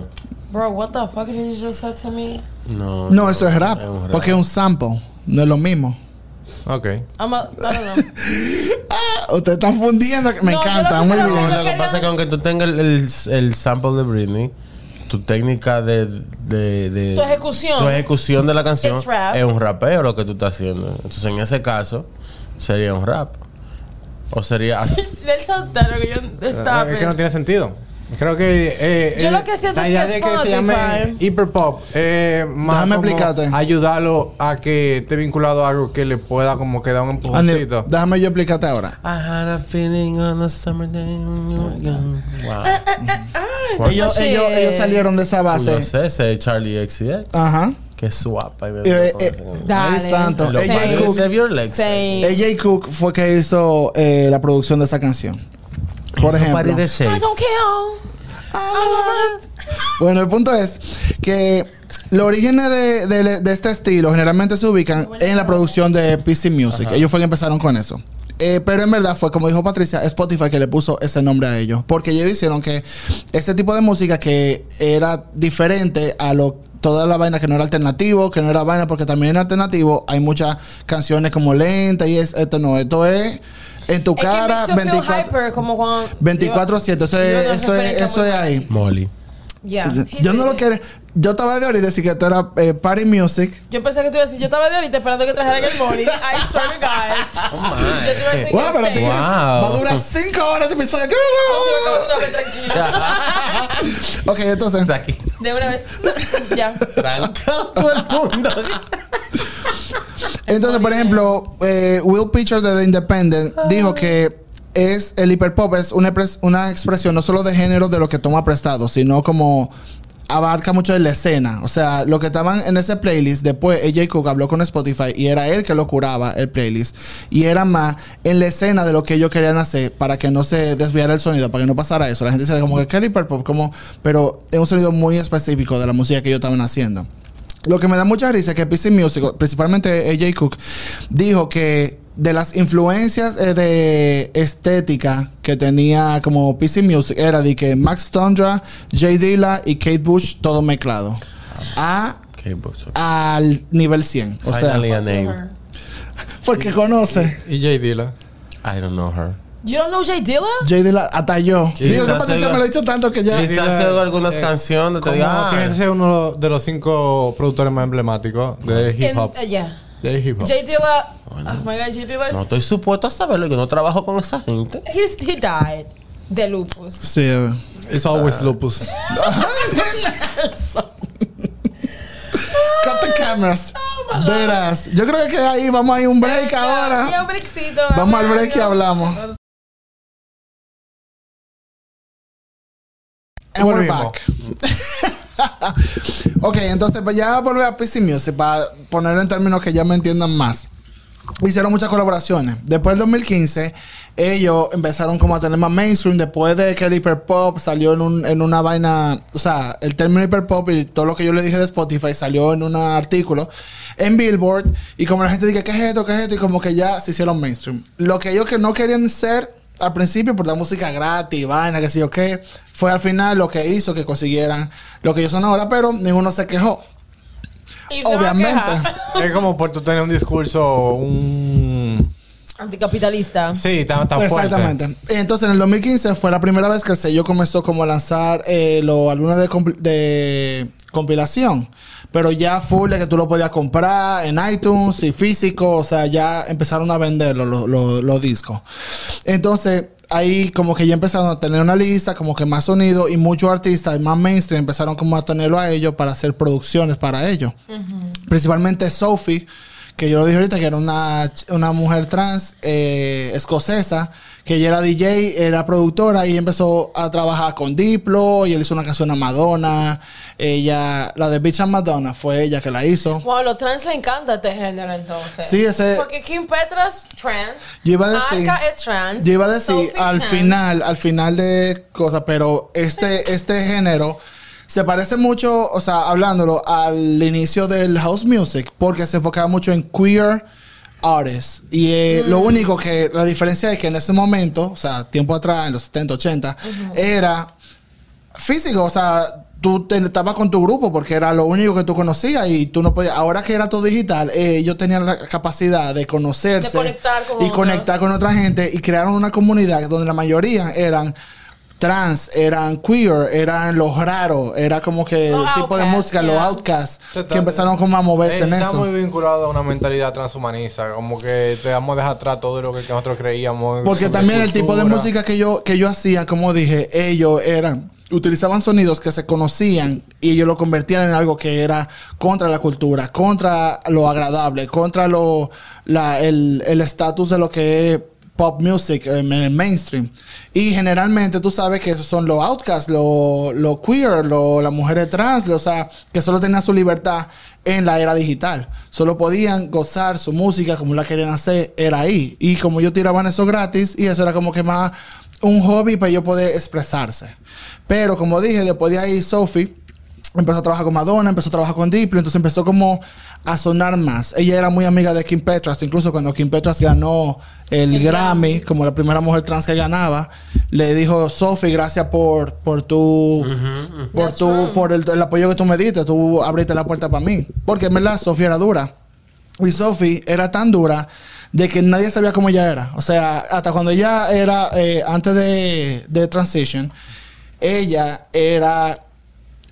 Bro, what the fuck did you just say to me? No. No, eso es rap, un rap. porque es un sample, no es lo mismo. Ok. I'm a, I don't know. Ah, ustedes están fundiendo, me No, encanta, lo muy que bien. Lo que quería- pasa es que aunque tú tengas el, el, el sample de Britney, tu técnica de, de, de- Tu ejecución. tu ejecución de la canción es un rapeo lo que tú estás haciendo. Entonces, en ese caso, sería un rap. O sería. Del soltero que yo estaba. es que no tiene sentido. Creo que. eh, Yo lo que siento la es que de que se llame hiperpop eh, más Déjame explicarte. ayudarlo a que esté vinculado a algo que le pueda como que dar un Andy, empujoncito. déjame yo explicarte ahora. I had a feeling on a summer day when you were young. Wow. That's Ellos, ellos, ellos salieron de esa Yo base. sé, ese es Charlie XCX. Ajá. Que suapa. Y Eh, eh. Dale. Ay, santo. AJ Cook, Cook fue que hizo eh, la producción de esa canción. Por ejemplo. I don't care. Bueno, el punto es que los orígenes de, de- de este estilo generalmente se ubican en la producción de PC Music. Ellos fue que empezaron con eso. Eh, pero en verdad fue, como dijo Patricia, Spotify que le puso ese nombre a ellos. Porque ellos hicieron que ese tipo de música que era diferente a lo toda la vaina que no era alternativo, que no era vaina, porque también en alternativo hay muchas canciones como lentas y es, esto no, esto es en tu cara makes you feel 24 hyper, como cuando... 24/7, eso es, eso es ahí. Molly. Yeah. Yo no lo quiero. Yo estaba de ahorita decir que esto era eh, party music. Yo pensé que te iba a decir, yo estaba de ahorita esperando que trajeran el morning. I swear to God. Oh, my. Yo te iba a decir Wow, que pero sí. te- Wow. va a durar 5 horas de episodio. Vamos a acabar de vez, tranquila. ok, entonces. Aquí. De una vez. ya. Trancado todo el mundo. Entonces, por ejemplo, eh, Will Pitcher de The Independent dijo que es el hiperpop es una, una expresión no solo de género de lo que toma prestado, sino como abarca mucho de la escena. O sea, lo que estaban en ese playlist, después AJ Cook habló con Spotify y era él que lo curaba el playlist. Y era más en la escena de lo que ellos querían hacer para que no se desviara el sonido, para que no pasara eso. La gente dice como que Kelly Pop, como, pero es un sonido muy específico de la música que ellos estaban haciendo. Lo que me da mucha risa es que PC Music, principalmente AJ Cook, dijo que de las influencias eh, de estética que tenía como PC Music era de que Max Tundra, Jay Dilla y Kate Bush todo mezclado. A Qué buzo. al nivel 100. O sea, Finally a name. porque conoce. Y J. Dilla. I don't know her. You don't know Jay Dilla? Jay Dilla hasta yo. Y Digo, que quizás Patricia me lo ha dicho tanto que ya. Y- Quizás hace algunas canciones, te diga, ah. tiene que ser uno de los cinco productores más emblemáticos de hip En- hop. eh, yeah. De hip hop. Jay Dilla. Oh my God, Jay Dilla. No estoy supuesto a saberlo, yo no trabajo con esa gente. He's, he died de lupus. Sí, eh. It's always lupus. Cut the cameras. Veras. Yo creo que ahí vamos a ir un break Y ahora. un breakcito. Vamos al break y hablamos. And we're back. ok, entonces pues ya volver a PC Music para ponerlo en términos que ya me entiendan más. Hicieron muchas colaboraciones. Después del 2015, ellos empezaron como a tener más mainstream. Después de que el hiperpop salió en, un- en una vaina, o sea, el término hiperpop y todo lo que yo le dije de Spotify salió en un artículo en Billboard. Y como la gente dice, ¿qué es esto? ¿Qué es esto? Y como que ya se hicieron mainstream. Lo que ellos que no querían ser al principio por la música gratis, vaina, que sé yo qué, fue al final lo que hizo que consiguieran lo que ellos son ahora, pero ninguno se quejó. Y se Obviamente. quejar. es como por tú tener un discurso, un... Anticapitalista. Sí, tan, tan fuerte. Exactamente. Entonces, en el 2015 fue la primera vez que el sello comenzó como a lanzar eh, los álbumes de, compil- de compilación. Pero ya full de que tú lo podías comprar en iTunes y físico. O sea, ya empezaron a venderlo los, los- los discos. Entonces, ahí como que ya empezaron a tener una lista, como que más sonido y muchos artistas y más mainstream empezaron como a tenerlo a ellos para hacer producciones para ellos. Principalmente Sophie, que yo lo dije ahorita, que era una, una mujer trans eh, escocesa, que ella era DJ, era productora y empezó a trabajar con Diplo y él hizo una canción a Madonna. Ella, la de Bitch and Madonna, fue ella que la hizo. Wow, a los trans le encanta este género entonces. Sí, ese- Porque Kim Petras trans. Yo iba a decir- es trans. Yo iba a decir Sophie al trans. final, al final de cosas, pero este, este género se parece mucho, o sea, hablándolo al inicio del house music, porque se enfocaba mucho en queer artists. Y eh, lo único que, la diferencia es que en ese momento, o sea, tiempo atrás, en los 70, 80, era físico, o sea, tú te- estabas con tu grupo porque era lo único que tú conocías y tú no podías, ahora que era todo digital, eh, ellos tenían la capacidad de conocerse De conectar y otros. conectar con otra gente y crearon una comunidad donde la mayoría eran trans, eran queer, eran los raros, era como que Los el tipo de música, los outcasts, que empezaron como a moverse en Está eso. muy vinculado a una mentalidad transhumanista, como que te vamos a dejar atrás todo lo que nosotros creíamos. Porque también el tipo de música que yo, que yo hacía, como dije, ellos eran, utilizaban sonidos que se conocían y ellos lo convertían en algo que era contra la cultura, contra lo agradable, contra lo, la, el el estatus de lo que es pop music en el mainstream. Y generalmente tú sabes que esos son los outcasts, los queer, las mujeres trans, o sea, que solo tenían su libertad en la era digital. Solo podían gozar su música como la querían hacer, era ahí. Y como yo tiraban eso gratis, y eso era como que más un hobby para yo poder expresarse. Pero como dije, después de ahí, Sophie empezó a trabajar con Madonna, empezó a trabajar con Diplo, entonces empezó como a sonar más. Ella era muy amiga de Kim Petras, incluso cuando Kim Petras ganó el, El Grammy, Grammy. como la primera mujer trans que ganaba, le dijo, Sophie, gracias por, por tu, por That's tu, por el, el apoyo que tú me diste, tú abriste la puerta para mí. Porque en verdad Sophie era dura. Y Sophie era tan dura de que nadie sabía cómo ella era. O sea, hasta cuando ella era, eh, antes de, de Transition, ella era,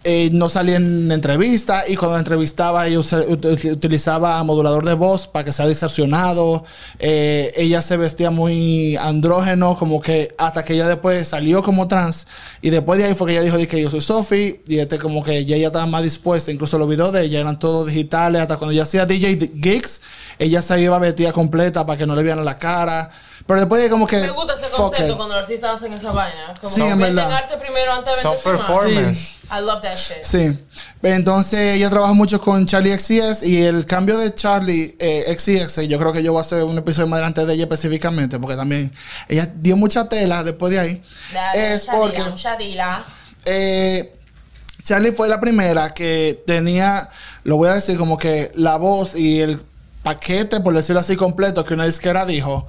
eh, no salía en entrevista y cuando entrevistaba ella utilizaba modulador de voz para que sea distorsionado. Eh, ella se vestía muy andrógeno, como que hasta que ella después salió como trans y después de ahí fue que ella dijo que yo soy Sophie y este como que ya ella estaba más dispuesta, incluso los videos de ella eran todos digitales, hasta cuando ella hacía DJ gigs, ella se iba vestida completa para que no le vieran la cara. Pero después de como que. Me gusta ese concepto it. cuando los artistas hacen esa vaina. Como Sí, que en venden verdad. arte primero antes de vender su imagen. performance. I love that shit. Sí. Entonces ella trabaja mucho con Charlie XCX y el cambio de Charlie eh, XCX, yo creo que yo voy a hacer un episodio más adelante de ella específicamente, porque también ella dio mucha tela después de ahí. Dale, es Shadila, porque Shadila. eh, Charlie fue la primera que tenía, lo voy a decir como que la voz y el paquete, por decirlo así, completo que una disquera dijo,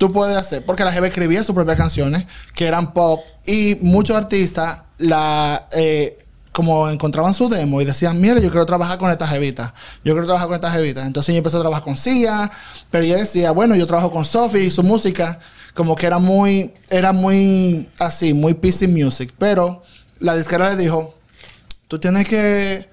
tú puedes hacer, porque la jefa escribía sus propias canciones, que eran pop, y muchos artistas la... eh, como encontraban su demo y decían, mira, yo quiero trabajar con esta jevita, yo quiero trabajar con esta jevita. Entonces ella empezó a trabajar con Sia, pero ella decía, bueno, yo trabajo con Sophie y su música, como que era muy, era muy así, muy PC music. Pero la disquera le dijo, tú tienes que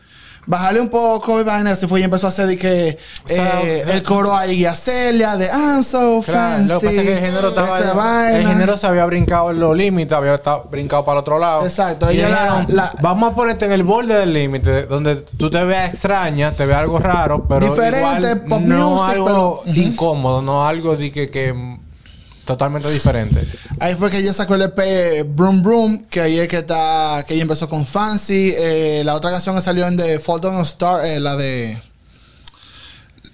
bajarle un poco y vaina. Así fue y empezó a hacer de que sea, eh, eh, el coro ahí a Celia de I'm so Claro, fancy. lo que pasa es que el género estaba. El género se había brincado en los límites, había estado brincado para el otro lado. Exacto, ella la- la- vamos a ponerte en el borde del límite, donde tú te veas extraña, te veas algo raro, pero. Diferente, igual pop no music, algo pero- incómodo, no algo de que, que Totalmente diferente. Ahí fue que ella sacó el EP eh, Broom Broom, que ahí es que está, que ella empezó con Fancy. Eh, la otra canción que salió en The Fall Down Star, eh, la de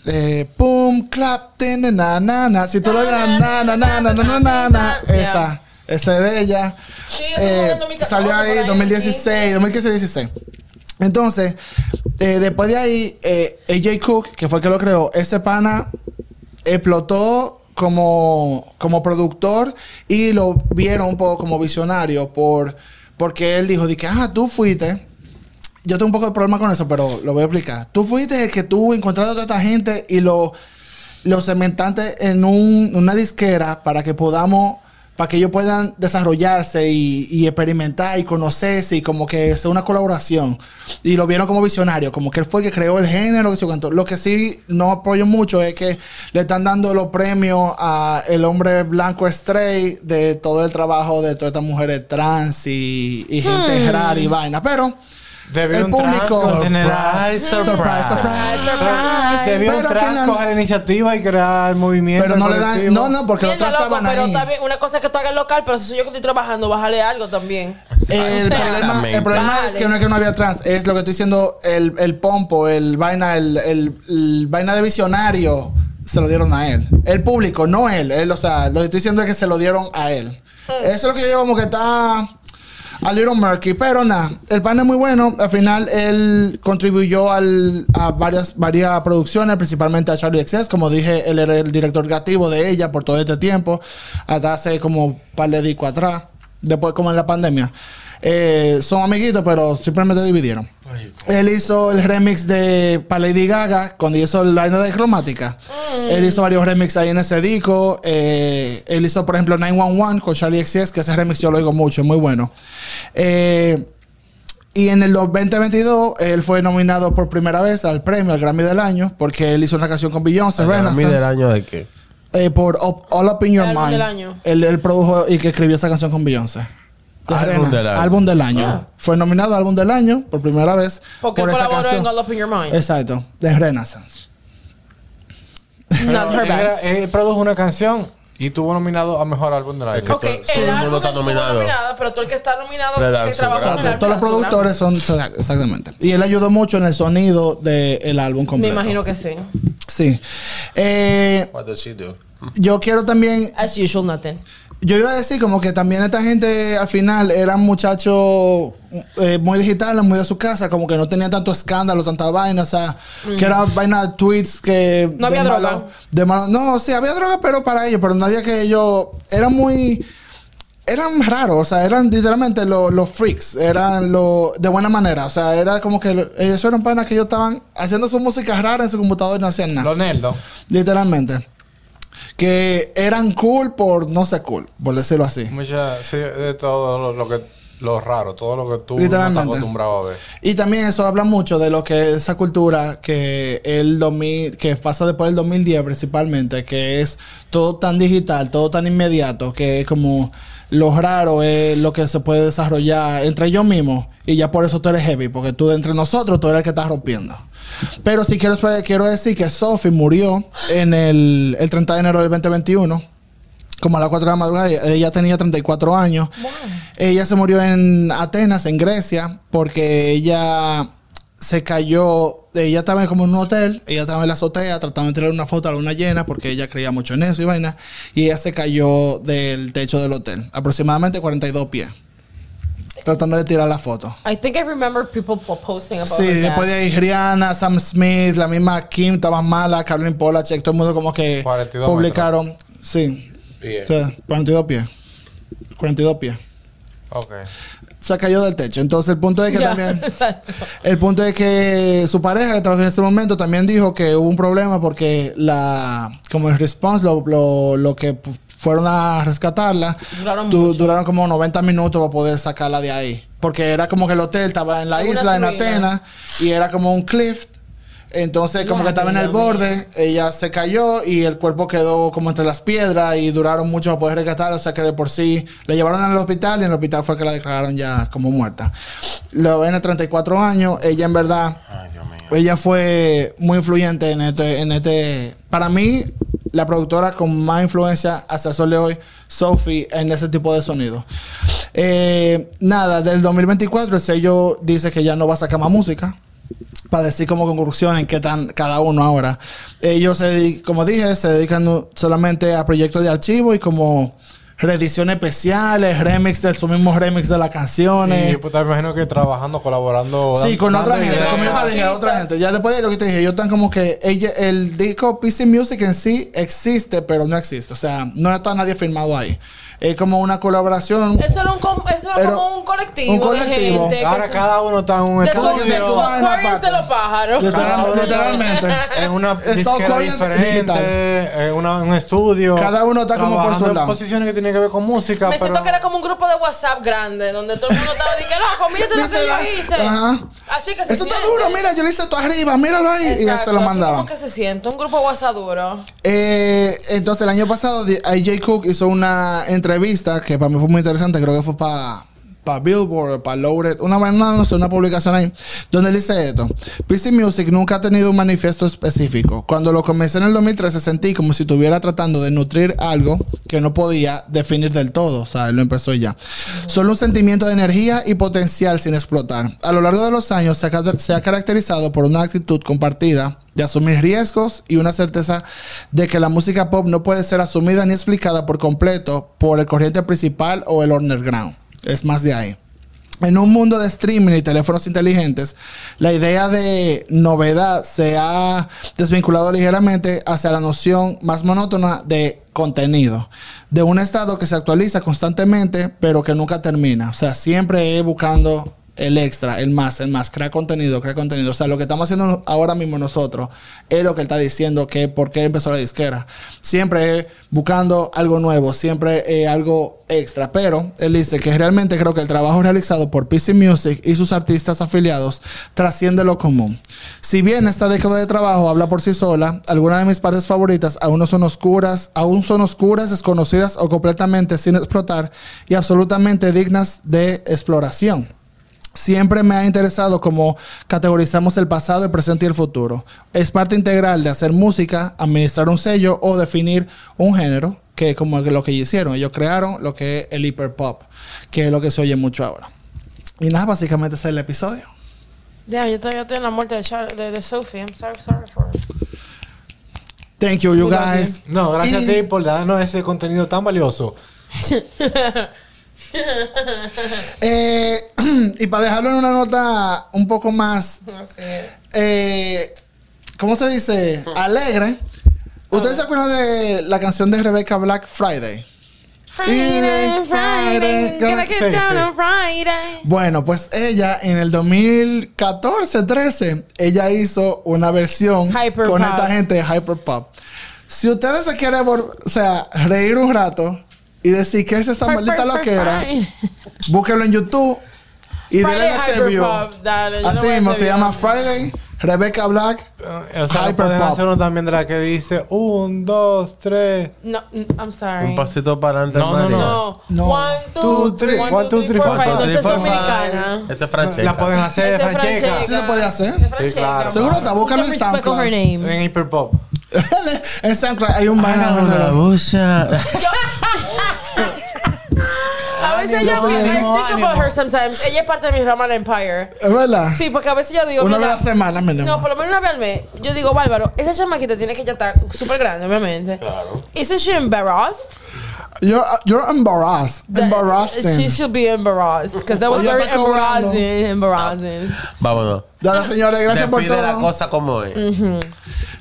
eh, boom, clap, ten, na, na, na. Si tú lo oyes, na, na, na, na, na, na, na, Esa, esa es de ella. Sí, eh, salió ahí 2016, 2015-16. Entonces, eh, después de ahí, eh, AJ Cook, que fue el que lo creó, ese pana explotó como, como productor y lo vieron un poco como visionario por, porque él dijo, que, ah, tú fuiste. Yo tengo un poco de problema con eso, pero lo voy a explicar. Tú fuiste el que tú encontraste a toda esta gente y lo, lo cementaste en un- una disquera para que podamos, para que ellos puedan desarrollarse y, y experimentar y conocerse y como que sea una colaboración. Y lo vieron como visionario, como que él fue el que creó el género. Que se. Lo que sí no apoyo mucho es que le están dando los premios a el hombre blanco straight de todo el trabajo de todas estas mujeres trans y, y gente rara y vaina. Pero Debió el un público. trans generar- Surprise, surprise, surprise. Debió Pero un al trans final- coger iniciativa y crear el movimiento. Pero no le dan. No, no, porque los loco, estaban pero ahí. bien. Una cosa es que tú hagas local, pero si soy yo que estoy trabajando, bájale algo también. El problema, el problema Vale. es que no es que no había trans, es lo que estoy diciendo, el, el pompo, el vaina, el, el- el vaina de visionario, se lo dieron a él. El público, no él. él o sea, lo que estoy diciendo es que se lo dieron a él. Mm. Eso es lo que yo digo como que está a little murky, pero nada, el pan es muy bueno. Al final él contribuyó a varias, varias producciones, principalmente a Charlie XS. Como dije, él era el director creativo de ella por todo este tiempo, hasta hace como un par de discos atrás, después como en la pandemia. Eh, son amiguitos, pero simplemente dividieron. Él hizo el remix de para Lady Gaga cuando hizo el line de cromática. Él hizo varios remixes ahí en ese disco. Eh, él hizo, por ejemplo, 911 con Charlie XCX, que ese remix yo lo oigo mucho, es muy bueno. Eh, y en el 2022 él fue nominado por primera vez al premio, al Grammy del año, porque él hizo una canción con Beyoncé, ¿A mí Renaissance, del año de qué? eh, por All Up in Your Álbum Mind. del año. Él, él produjo y que escribió esa canción con Beyoncé. De Álbum del año. Álbum del año. Ah. Fue nominado a álbum del año por primera vez Porque por él esa colaboró en canción. All Up in Your Mind. Exacto, de Renaissance. Not her best. él produjo una canción y tuvo nominado a mejor álbum del año. que Ok, todo- todo el álbum está nominado. nominada, pero tú el que está nominado que trabajó en el. Todos los productores son exactamente. Y él ayudó mucho en el sonido del álbum Grammy. Me completo. imagino que sí. Sí. Eh, What does she do? yo quiero también As usual, nothing. Yo iba a decir como que también esta gente al final eran muchachos eh, muy digitales, muy de su casa, como que no tenían tanto escándalo, tanta vaina, o sea, que era vaina de tweets que... No de había malo- droga. de malo- no, sí, había droga, pero para ellos, pero nadie que ellos... Eran muy... Eran raros, o sea, eran literalmente lo- los freaks, eran lo de buena manera, o sea, era como que lo- ellos eran panas que ellos estaban haciendo su música rara en su computador y no hacían nada. Los nerdos. Literalmente. Que eran cool por no ser cool, por decirlo así. Mucha, sí, de todo lo, lo que lo raro, todo lo que tú no estás acostumbrado a ver. Y también eso habla mucho de lo que es esa cultura que el 2000, que pasa después del 2010 principalmente, que es todo tan digital, todo tan inmediato, que es como lo raro es lo que se puede desarrollar entre ellos mismos y ya por eso tú eres heavy, porque tú entre nosotros tú eres el que estás rompiendo. Pero sí quiero, quiero decir que Sophie murió en el, el 30 de enero del 2021. como a las 4 de la madrugada. Ella tenía 34 años. Ella se murió en Atenas, en Grecia, porque ella se cayó. Ella estaba como en un hotel, ella estaba en la azotea tratando de tirar una foto a la luna llena porque ella creía mucho en eso y vaina. Y ella se cayó del techo del hotel, aproximadamente 42 pies, tratando de tirar la foto. I think I remember people po- posting about Sí, her después de ahí Rihanna, Sam Smith, la misma Kim estaba mala, Caroline Polachek, todo el mundo como que 42 publicaron. Sí, Pies. o sea, 42 pies. 42 pies. Ok. Se cayó del techo. Entonces el punto es que también... exacto. El punto es que su pareja que estaba en ese momento también dijo que hubo un problema porque la como el response lo, lo, lo que fueron a rescatarla Duraron du- mucho. duraron como 90 minutos para poder sacarla de ahí porque era como que el hotel estaba en la isla en. Atenas y era como un cliff entonces como No, que estaba en el borde ella se cayó y el cuerpo quedó como entre las piedras y duraron mucho para poder rescatarla o sea que de por sí la llevaron al hospital y en el hospital fue que la declararon ya como muerta la ven a 34 años ella en verdad Ay, Dios mío. Ella fue muy influyente en este, en este. Para mí, la productora con más influencia hasta el hoy, Sophie, en ese tipo de sonido. Eh, nada, del 2024 el sello dice que ya no va a sacar más música. Para decir como conclusión en qué están cada uno ahora. Ellos, se como dije, se dedican solamente a proyectos de archivo y como reediciones especiales, remix de su mismo remix de las canciones. Y pues te imagino que trabajando, colaborando. Sí, con otra gente, ideas. como yo te dije, otra gente. Ya después de lo que te dije, ellos están como que ella, el disco PC Music en sí existe, pero no existe. O sea, no está nadie firmado ahí. Es como una colaboración. Eso era, un, com- eso era Pero- como un colectivo, un colectivo. de gente. que Ahora se- cada uno está en un de su, de su estudio. Vaina Aquarius aparte. de los pájaros. Literal- literalmente. en una El disquera es diferente, en una- un estudio. Cada uno está como por trabajando su en lado. posiciones que tienen que ver con música. Me pero siento que era como un grupo de WhatsApp grande, donde todo el mundo estaba diciendo, loco, mírate lo que yo hice. Ajá. Así que se Eso está siente. duro, mira, yo le hice esto arriba, míralo ahí. y ya Exacto, se lo así mandaban. como que se siente, un grupo de WhatsApp duro. Eh, entonces el año pasado di- AJ Cook hizo una entrevista que para mí fue muy interesante, creo que fue para para Billboard, para Loaded, una, una, una publicación ahí, donde dice esto. PC Music nunca ha tenido un manifiesto específico. Cuando lo comencé en el 2013 sentí como si estuviera tratando de nutrir algo que no podía definir del todo. O sea, lo empezó ya. Solo un sentimiento de energía y potencial sin explotar. A lo largo de los años se ha, se ha caracterizado por una actitud compartida de asumir riesgos y una certeza de que la música pop no puede ser asumida ni explicada por completo por el corriente principal o el underground. Es más de ahí. En un mundo de streaming y teléfonos inteligentes, la idea de novedad se ha desvinculado ligeramente hacia la noción más monótona de contenido, de un estado que se actualiza constantemente, pero que nunca termina. O sea, siempre buscando el extra, el más, el más, crear contenido, crear contenido. O sea, lo que estamos haciendo ahora mismo nosotros es lo que él está diciendo que por qué empezó la disquera. Siempre buscando algo nuevo, siempre algo extra. Pero él dice que realmente creo que el trabajo realizado por PC Music y sus artistas afiliados trasciende lo común. Si bien esta década de trabajo habla por sí sola, algunas de mis partes favoritas aún no son oscuras, aún son oscuras, desconocidas o completamente sin explotar y absolutamente dignas de exploración. Siempre me ha interesado cómo categorizamos el pasado, el presente y el futuro. Es parte integral de hacer música, administrar un sello o definir un género, que es como lo que ellos hicieron. Ellos crearon lo que es el hiperpop, que es lo que se oye mucho ahora. Y nada, básicamente ese es el episodio. Ya, yo todavía estoy en la muerte de, Char- de, de Sophie. I'm sorry, sorry for it. Thank you, you guys. No, gracias Y- a ti por darnos ese contenido tan valioso. Eh, y para dejarlo en una nota un poco más, Así es. eh, ¿cómo se dice? Alegre. ¿Ustedes se acuerdan de la canción de Rebecca Black, Friday? Friday, Friday, get Sí, sí. Friday. Bueno, pues ella en el 2014, 13, ella hizo una versión con esta gente de Hyperpop. Si ustedes se quieren, o sea, reír un rato y decir que es esa maldita loquera, Friday. búsquenlo en YouTube y denle ese view. Así mismo, se llama Friday, Rebecca Black. Eh, O sea, Hyperpop. pueden hacer uno también de la que dice un, dos, tres. No, I'm sorry. Un pasito para adelante, No, no. No. No. One, two, Two, three. one, two, three, four, four, five. Esa es dominicana. Ese es Francesca. La pueden hacer Esa de. Francesca. Sí se puede hacer. Esa Francesca, claro. Seguro está, búscalo en SoundCloud. En Hyperpop. en SoundCloud hay un vaina. Haga una bulla. A veces Ánimo, yo I think about her sometimes. Ella es parte de mi Roman Empire. ¿Es verdad? Sí, porque a veces yo digo. Una vez a la semana, mínimo. No, por lo menos una vez al mes. Yo digo, Bárbaro, esa chamaquita tiene que ya estar súper grande, obviamente. Claro. Isn't she embarrassed? You're, you're embarrassed. That- Embarrassing. She should be embarrassed. Because that was Ella very embarrassing. Embarrassing. Vámonos. Dale, señores, gracias por Despide la todo. cosa como es.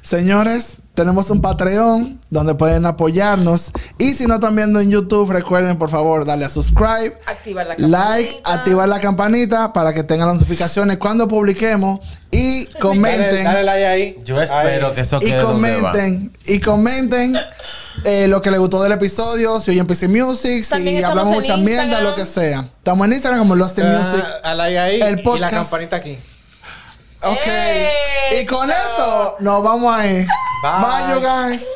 Señores, tenemos un Patreon donde pueden apoyarnos. Y si no están viendo en YouTube, recuerden por favor darle a subscribe, Activar la like, activar la campanita para que tengan las notificaciones cuando publiquemos y comenten. Dale, dale like ahí. Yo espero Ahí. que eso y quede donde va. comenten y comenten eh, lo que les gustó del episodio, si oyen PC Music, También si hablamos mucha mierda, Instagram. lo que sea. Estamos en Instagram como Lost in Music. Ah, a like ahí El y la campanita aquí. Ok. ¡Ey! Y con eso nos vamos a ir. Bye. Bye, you guys.